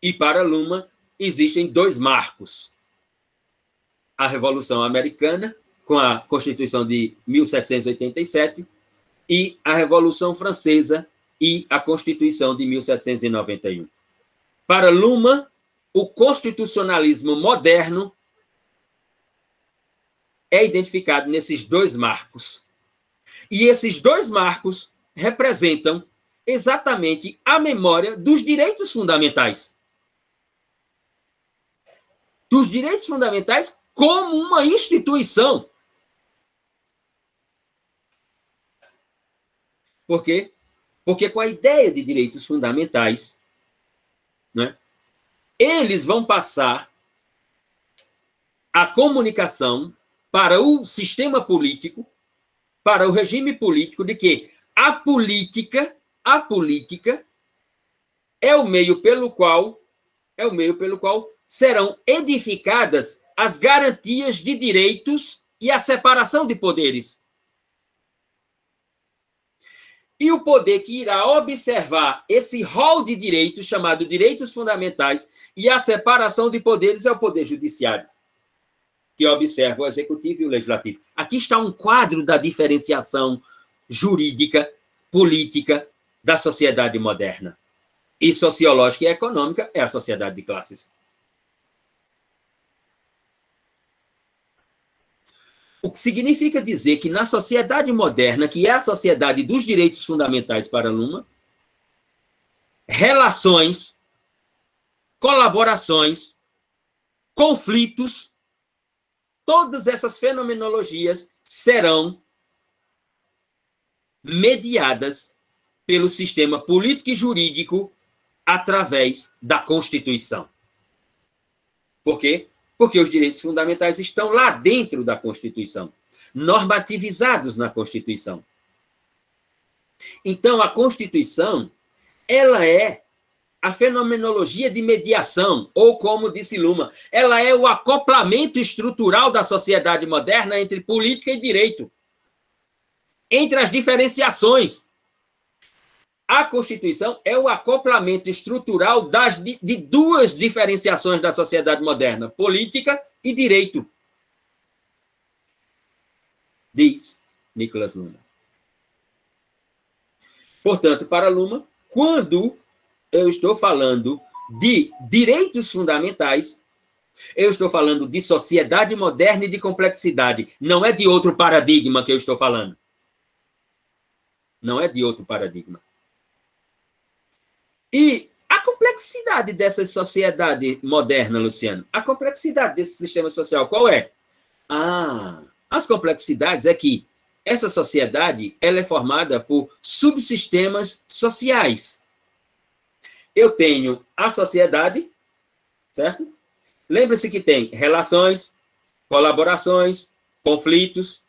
S1: E para Luma, existem dois marcos: a Revolução Americana, com a Constituição de 1787, e a Revolução Francesa e a Constituição de 1791. Para Luma, o constitucionalismo moderno é identificado nesses dois marcos. E esses dois marcos representam exatamente a memória dos direitos fundamentais. Dos direitos fundamentais como uma instituição. Por quê? Porque com a ideia de direitos fundamentais, né, eles vão passar a comunicação para o sistema político, para o regime político, de que a política, a política é o meio pelo qual é o meio pelo qual serão edificadas as garantias de direitos e a separação de poderes. E o poder que irá observar esse rol de direitos, chamado direitos fundamentais, e a separação de poderes é o poder judiciário, que observa o executivo e o legislativo. Aqui está um quadro da diferenciação jurídica, política da sociedade moderna. E sociológica e econômica é a sociedade de classes. O que significa dizer que na sociedade moderna, que é a sociedade dos direitos fundamentais para Luma, relações, colaborações, conflitos, todas essas fenomenologias serão mediadas pelo sistema político e jurídico através da Constituição. Por quê? Porque os direitos fundamentais estão lá dentro da Constituição, normativizados na Constituição. Então, a Constituição, ela é a fenomenologia de mediação, ou como disse Luma, ela é o acoplamento estrutural da sociedade moderna entre política e direito. Entre as diferenciações a Constituição é o acoplamento estrutural das, de, de duas diferenciações da sociedade moderna, política e direito. Diz Nicolas Luma. Portanto, para Luma, quando eu estou falando de direitos fundamentais, eu estou falando de sociedade moderna e de complexidade. Não é de outro paradigma que eu estou falando. Não é de outro paradigma. E a complexidade dessa sociedade moderna, Luciano, a complexidade desse sistema social, qual é? Ah, as complexidades é que essa sociedade ela é formada por subsistemas sociais. Eu tenho a sociedade, certo? Lembre-se que tem relações, colaborações, conflitos.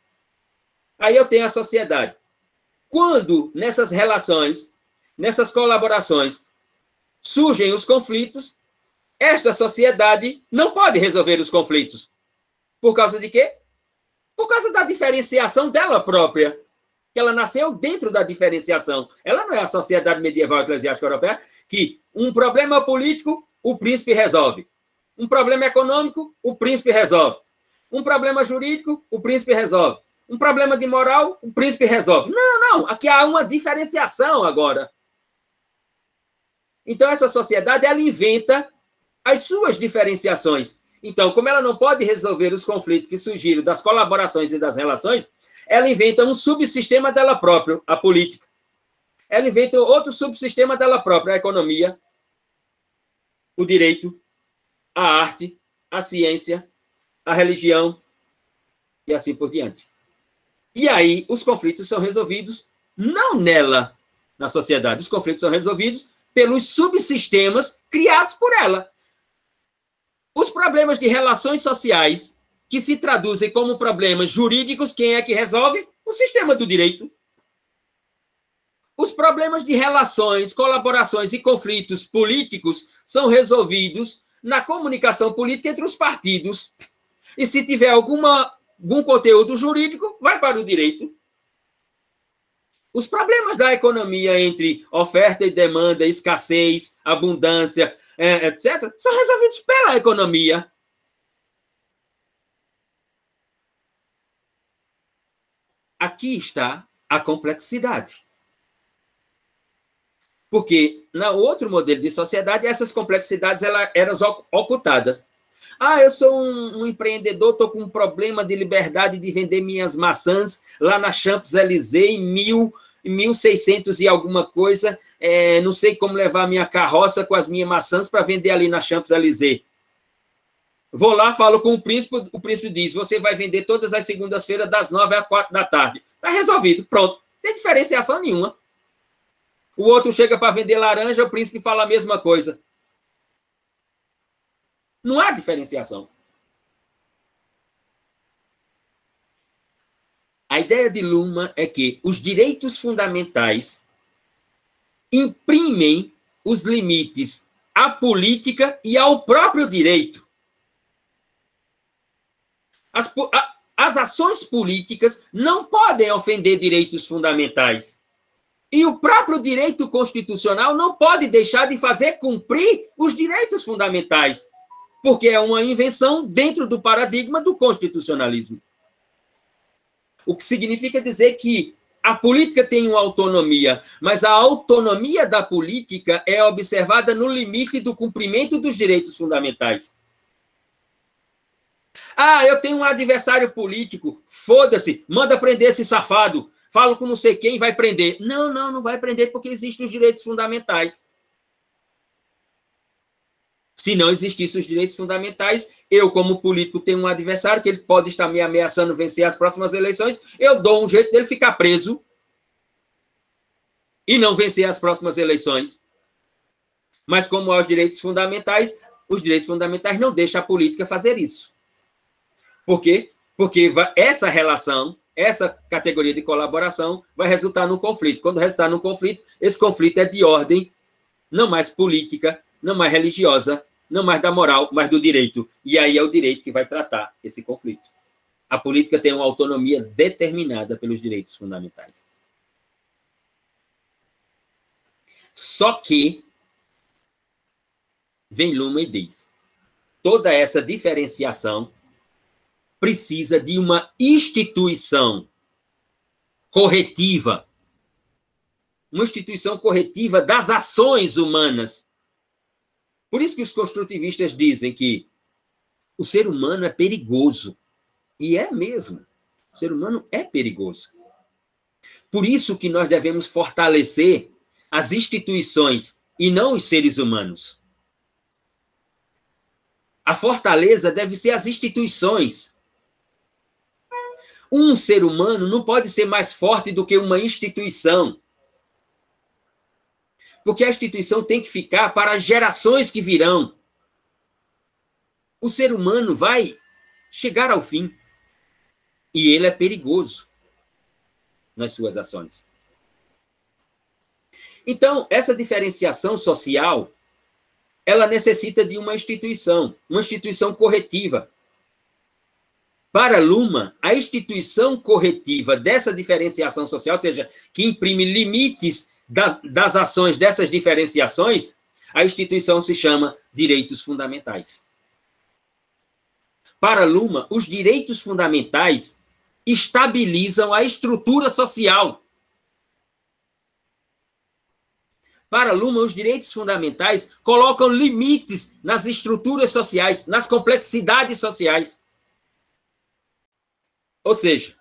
S1: Aí eu tenho a sociedade. Quando nessas relações, nessas colaborações, surgem os conflitos, esta sociedade não pode resolver os conflitos. Por causa de quê? Por causa da diferenciação dela própria. Ela nasceu dentro da diferenciação. Ela não é a sociedade medieval eclesiástica europeia que um problema político, o príncipe resolve. Um problema econômico, o príncipe resolve. Um problema jurídico, o príncipe resolve. Um problema de moral, o príncipe resolve. Não, não. Aqui há uma diferenciação agora. Então, essa sociedade, ela inventa as suas diferenciações. Então, como ela não pode resolver os conflitos que surgiram das colaborações e das relações, ela inventa um subsistema dela própria, a política. Ela inventa outro subsistema dela própria, a economia, o direito, a arte, a ciência, a religião e assim por diante. E aí os conflitos são resolvidos não nela, na sociedade, os conflitos são resolvidos pelos subsistemas criados por ela. Os problemas de relações sociais, que se traduzem como problemas jurídicos, quem é que resolve? O sistema do direito. Os problemas de relações, colaborações e conflitos políticos são resolvidos na comunicação política entre os partidos. E se tiver alguma, algum conteúdo jurídico, vai para o direito. Os problemas da economia entre oferta e demanda, escassez, abundância, é, etc., são resolvidos pela economia. Aqui está a complexidade. Porque no outro modelo de sociedade, essas complexidades elas eram ocultadas. Ah, eu sou um, um empreendedor, estou com um problema de liberdade de vender minhas maçãs lá na Champs-Élysées em mil, 1600 e alguma coisa. É, não sei como levar minha carroça com as minhas maçãs para vender ali na Champs-Élysées. Vou lá, falo com o príncipe, o príncipe diz: você vai vender todas as segundas-feiras, das nove às quatro da tarde. Está resolvido, pronto. Não tem diferenciação nenhuma. O outro chega para vender laranja, o príncipe fala a mesma coisa. Não há diferenciação. A ideia de Luma é que os direitos fundamentais imprimem os limites à política e ao próprio direito. As, a, as ações políticas não podem ofender direitos fundamentais. E o próprio direito constitucional não pode deixar de fazer cumprir os direitos fundamentais, porque é uma invenção dentro do paradigma do constitucionalismo. O que significa dizer que a política tem uma autonomia, mas a autonomia da política é observada no limite do cumprimento dos direitos fundamentais. Ah, eu tenho um adversário político, foda-se, manda prender esse safado falo com não sei quem, vai prender. Não, não, não vai prender porque existem os direitos fundamentais. Se não existissem os direitos fundamentais, eu, como político, tenho um adversário que ele pode estar me ameaçando vencer as próximas eleições, eu dou um jeito dele ficar preso e não vencer as próximas eleições. Mas, como há os direitos fundamentais, os direitos fundamentais não deixam a política fazer isso. Por quê? Porque essa relação essa categoria de colaboração vai resultar num conflito. Quando resultar num conflito, esse conflito é de ordem não mais política, não mais religiosa, não mais da moral, mas do direito. E aí é o direito que vai tratar esse conflito. A política tem uma autonomia determinada pelos direitos fundamentais. Só que vem Luma e diz: toda essa diferenciação precisa de uma instituição corretiva. Uma instituição corretiva das ações humanas. Por isso que os construtivistas dizem que o ser humano é perigoso. E é mesmo. O ser humano é perigoso. Por isso que nós devemos fortalecer as instituições e não os seres humanos. A fortaleza deve ser as instituições. Um ser humano não pode ser mais forte do que uma instituição. Porque a instituição tem que ficar para as gerações que virão. O ser humano vai chegar ao fim. E ele é perigoso nas suas ações. Então, essa diferenciação social, ela necessita de uma instituição, uma instituição corretiva, para Luma, a instituição corretiva dessa diferenciação social, ou seja, que imprime limites das, das ações dessas diferenciações, a instituição se chama direitos fundamentais. Para Luma, os direitos fundamentais estabilizam a estrutura social. Para Luma, os direitos fundamentais colocam limites nas estruturas sociais, nas complexidades sociais. Ou seja,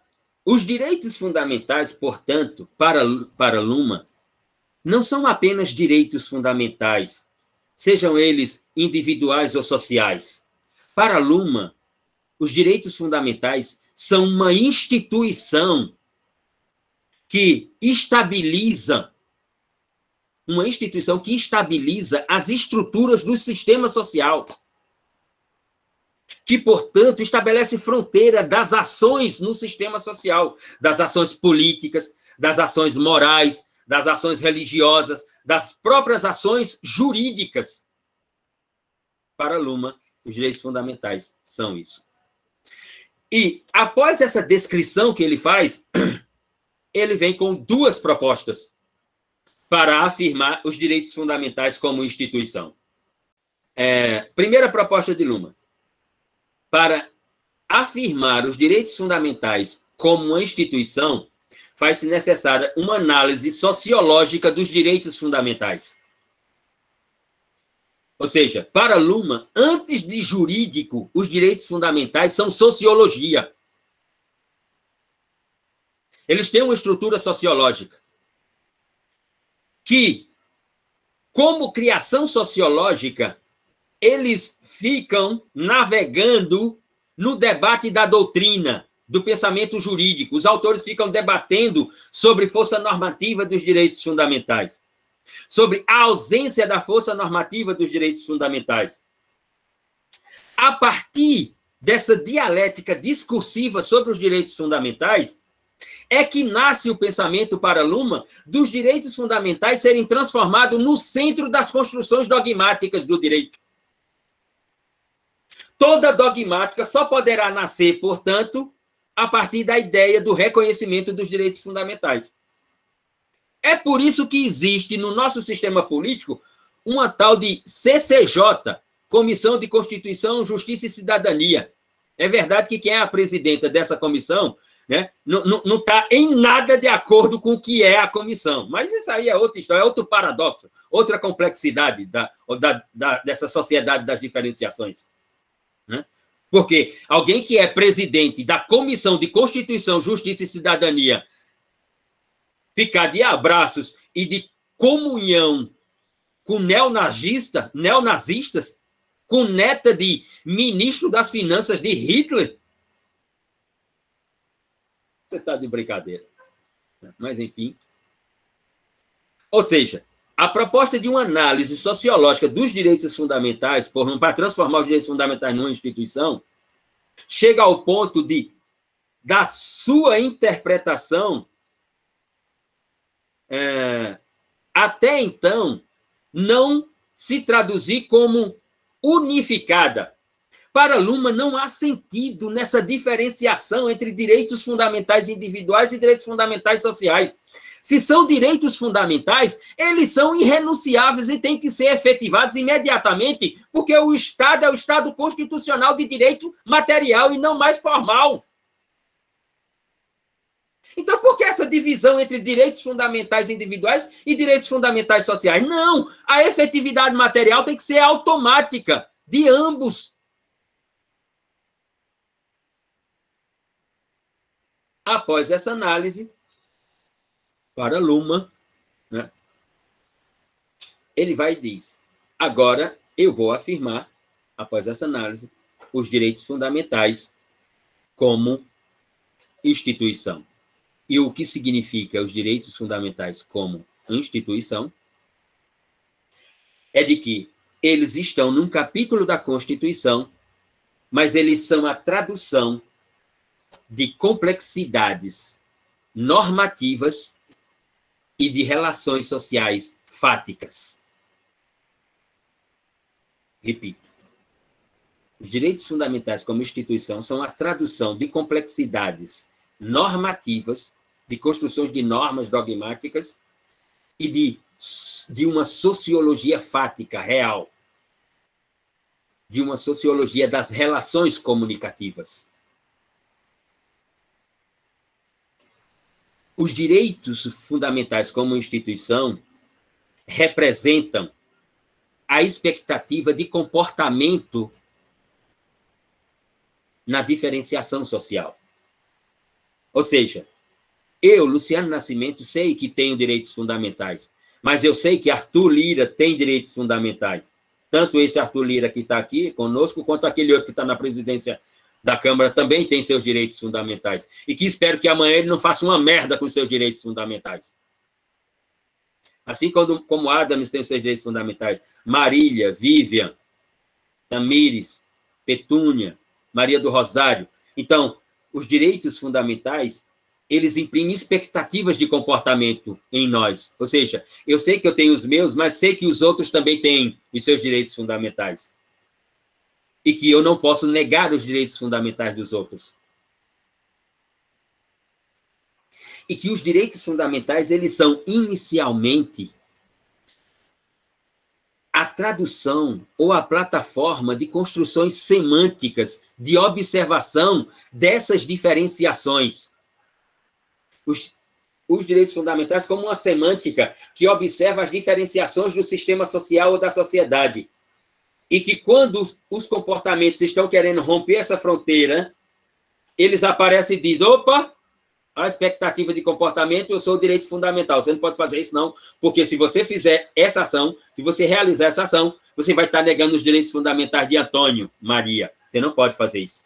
S1: os direitos fundamentais, portanto, para, para Luma, não são apenas direitos fundamentais, sejam eles individuais ou sociais. Para Luma, os direitos fundamentais são uma instituição que estabiliza uma instituição que estabiliza as estruturas do sistema social que, portanto, estabelece fronteira das ações no sistema social, das ações políticas, das ações morais, das ações religiosas, das próprias ações jurídicas. Para Luma, os direitos fundamentais são isso. E, após essa descrição que ele faz, ele vem com duas propostas para afirmar os direitos fundamentais como instituição. É, primeira proposta de Luma. Para afirmar os direitos fundamentais como uma instituição, faz-se necessária uma análise sociológica dos direitos fundamentais. Ou seja, para Luma, antes de jurídico, os direitos fundamentais são sociologia. Eles têm uma estrutura sociológica que, como criação sociológica, eles ficam navegando no debate da doutrina, do pensamento jurídico. Os autores ficam debatendo sobre força normativa dos direitos fundamentais, sobre a ausência da força normativa dos direitos fundamentais. A partir dessa dialética discursiva sobre os direitos fundamentais, é que nasce o pensamento para Luma dos direitos fundamentais serem transformados no centro das construções dogmáticas do direito. Toda dogmática só poderá nascer, portanto, a partir da ideia do reconhecimento dos direitos fundamentais. É por isso que existe no nosso sistema político uma tal de CCJ, Comissão de Constituição, Justiça e Cidadania. É verdade que quem é a presidenta dessa comissão né, não está em nada de acordo com o que é a comissão. Mas isso aí é outra história, é outro paradoxo, outra complexidade da, da, da dessa sociedade das diferenciações. Né? Porque alguém que é presidente da Comissão de Constituição, Justiça e Cidadania ficar de abraços e de comunhão com neonazista, neonazistas, com neta de ministro das Finanças de Hitler, você está de brincadeira. Mas, enfim. Ou seja, a proposta de uma análise sociológica dos direitos fundamentais, para transformar os direitos fundamentais numa instituição, chega ao ponto de, da sua interpretação, é, até então, não se traduzir como unificada. Para Luma, não há sentido nessa diferenciação entre direitos fundamentais individuais e direitos fundamentais sociais. Se são direitos fundamentais, eles são irrenunciáveis e têm que ser efetivados imediatamente, porque o Estado é o Estado constitucional de direito material e não mais formal. Então, por que essa divisão entre direitos fundamentais individuais e direitos fundamentais sociais? Não! A efetividade material tem que ser automática de ambos. Após essa análise, para Luma, né? ele vai e diz: agora eu vou afirmar, após essa análise, os direitos fundamentais como instituição. E o que significa os direitos fundamentais como instituição? É de que eles estão num capítulo da Constituição, mas eles são a tradução de complexidades normativas e de relações sociais fáticas. Repito. Os direitos fundamentais como instituição são a tradução de complexidades normativas, de construções de normas dogmáticas e de, de uma sociologia fática real, de uma sociologia das relações comunicativas. Os direitos fundamentais como instituição representam a expectativa de comportamento na diferenciação social. Ou seja, eu, Luciano Nascimento, sei que tenho direitos fundamentais, mas eu sei que Arthur Lira tem direitos fundamentais. Tanto esse Arthur Lira que está aqui conosco, quanto aquele outro que está na presidência da Câmara também tem seus direitos fundamentais. E que espero que amanhã ele não faça uma merda com seus direitos fundamentais. Assim como, como Adams tem seus direitos fundamentais, Marília, Vivian, Tamires, Petúnia, Maria do Rosário. Então, os direitos fundamentais, eles imprimem expectativas de comportamento em nós. Ou seja, eu sei que eu tenho os meus, mas sei que os outros também têm os seus direitos fundamentais e que eu não posso negar os direitos fundamentais dos outros. E que os direitos fundamentais, eles são inicialmente a tradução ou a plataforma de construções semânticas de observação dessas diferenciações. Os, os direitos fundamentais como uma semântica que observa as diferenciações do sistema social ou da sociedade. E que quando os comportamentos estão querendo romper essa fronteira, eles aparecem e dizem: opa, a expectativa de comportamento, eu sou o direito fundamental. Você não pode fazer isso, não, porque se você fizer essa ação, se você realizar essa ação, você vai estar negando os direitos fundamentais de Antônio, Maria. Você não pode fazer isso.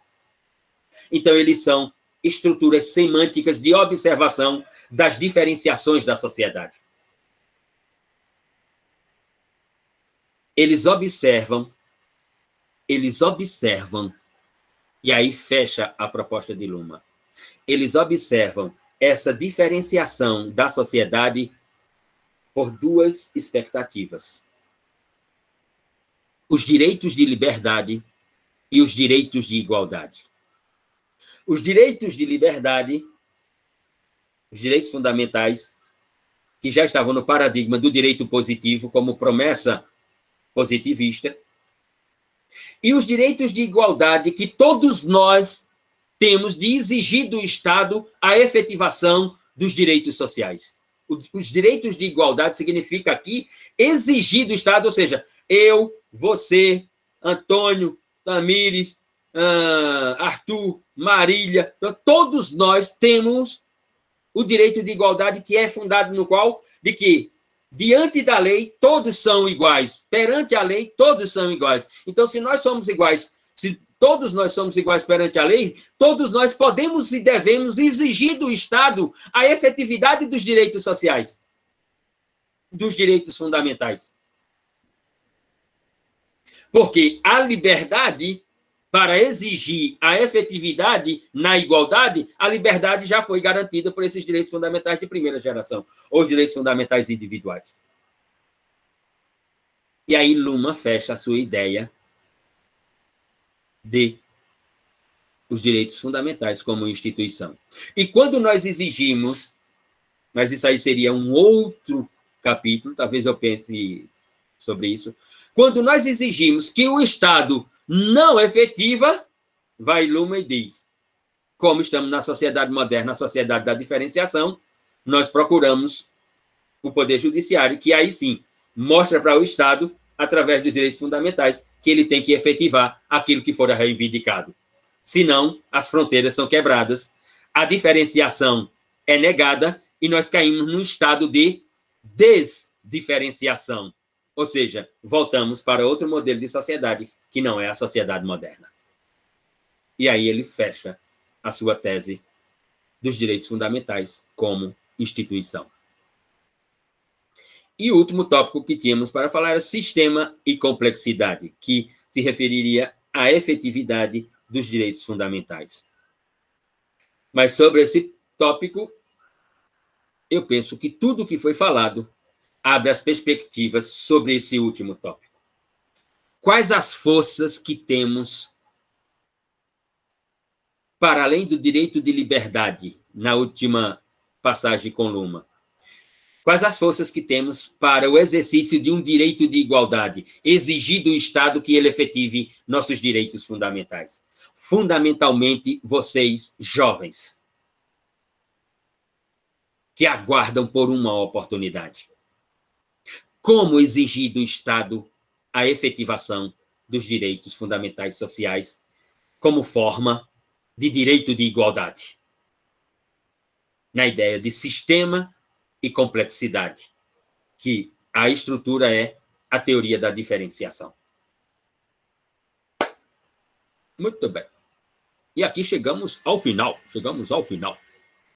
S1: Então, eles são estruturas semânticas de observação das diferenciações da sociedade. Eles observam, eles observam, e aí fecha a proposta de Luma. Eles observam essa diferenciação da sociedade por duas expectativas: os direitos de liberdade e os direitos de igualdade. Os direitos de liberdade, os direitos fundamentais, que já estavam no paradigma do direito positivo como promessa positivista, e os direitos de igualdade que todos nós temos de exigir do Estado a efetivação dos direitos sociais. Os direitos de igualdade significa aqui exigir do Estado, ou seja, eu, você, Antônio, Tamires, uh, Arthur, Marília, todos nós temos o direito de igualdade que é fundado no qual de que diante da lei todos são iguais, perante a lei todos são iguais. Então, se nós somos iguais, se todos nós somos iguais perante a lei, todos nós podemos e devemos exigir do Estado a efetividade dos direitos sociais, dos direitos fundamentais. Porque a liberdade, para exigir a efetividade na igualdade, a liberdade já foi garantida por esses direitos fundamentais de primeira geração, ou direitos fundamentais individuais. E aí Luma fecha a sua ideia de os direitos fundamentais como instituição. E quando nós exigimos, mas isso aí seria um outro capítulo, talvez eu pense sobre isso. Quando nós exigimos que o Estado não efetiva, vai Luma e diz: como estamos na sociedade moderna, na sociedade da diferenciação, nós procuramos o Poder Judiciário, que aí sim mostra para o Estado, através dos direitos fundamentais, que ele tem que efetivar aquilo que for reivindicado. Senão, as fronteiras são quebradas, a diferenciação é negada e nós caímos num estado de desdiferenciação. Ou seja, voltamos para outro modelo de sociedade que não é a sociedade moderna. E aí ele fecha a sua tese dos direitos fundamentais como instituição. E o último tópico que tínhamos para falar era sistema e complexidade, que se referiria à efetividade dos direitos fundamentais. Mas sobre esse tópico, eu penso que tudo o que foi falado abre as perspectivas sobre esse último tópico. Quais as forças que temos para além do direito de liberdade, na última passagem com Luma? Quais as forças que temos para o exercício de um direito de igualdade, exigir do Estado que ele efetive nossos direitos fundamentais? Fundamentalmente, vocês, jovens, que aguardam por uma oportunidade. Como exigir do Estado a efetivação dos direitos fundamentais sociais como forma de direito de igualdade? Na ideia de sistema e complexidade, que a estrutura é a teoria da diferenciação. Muito bem. E aqui chegamos ao final. Chegamos ao final.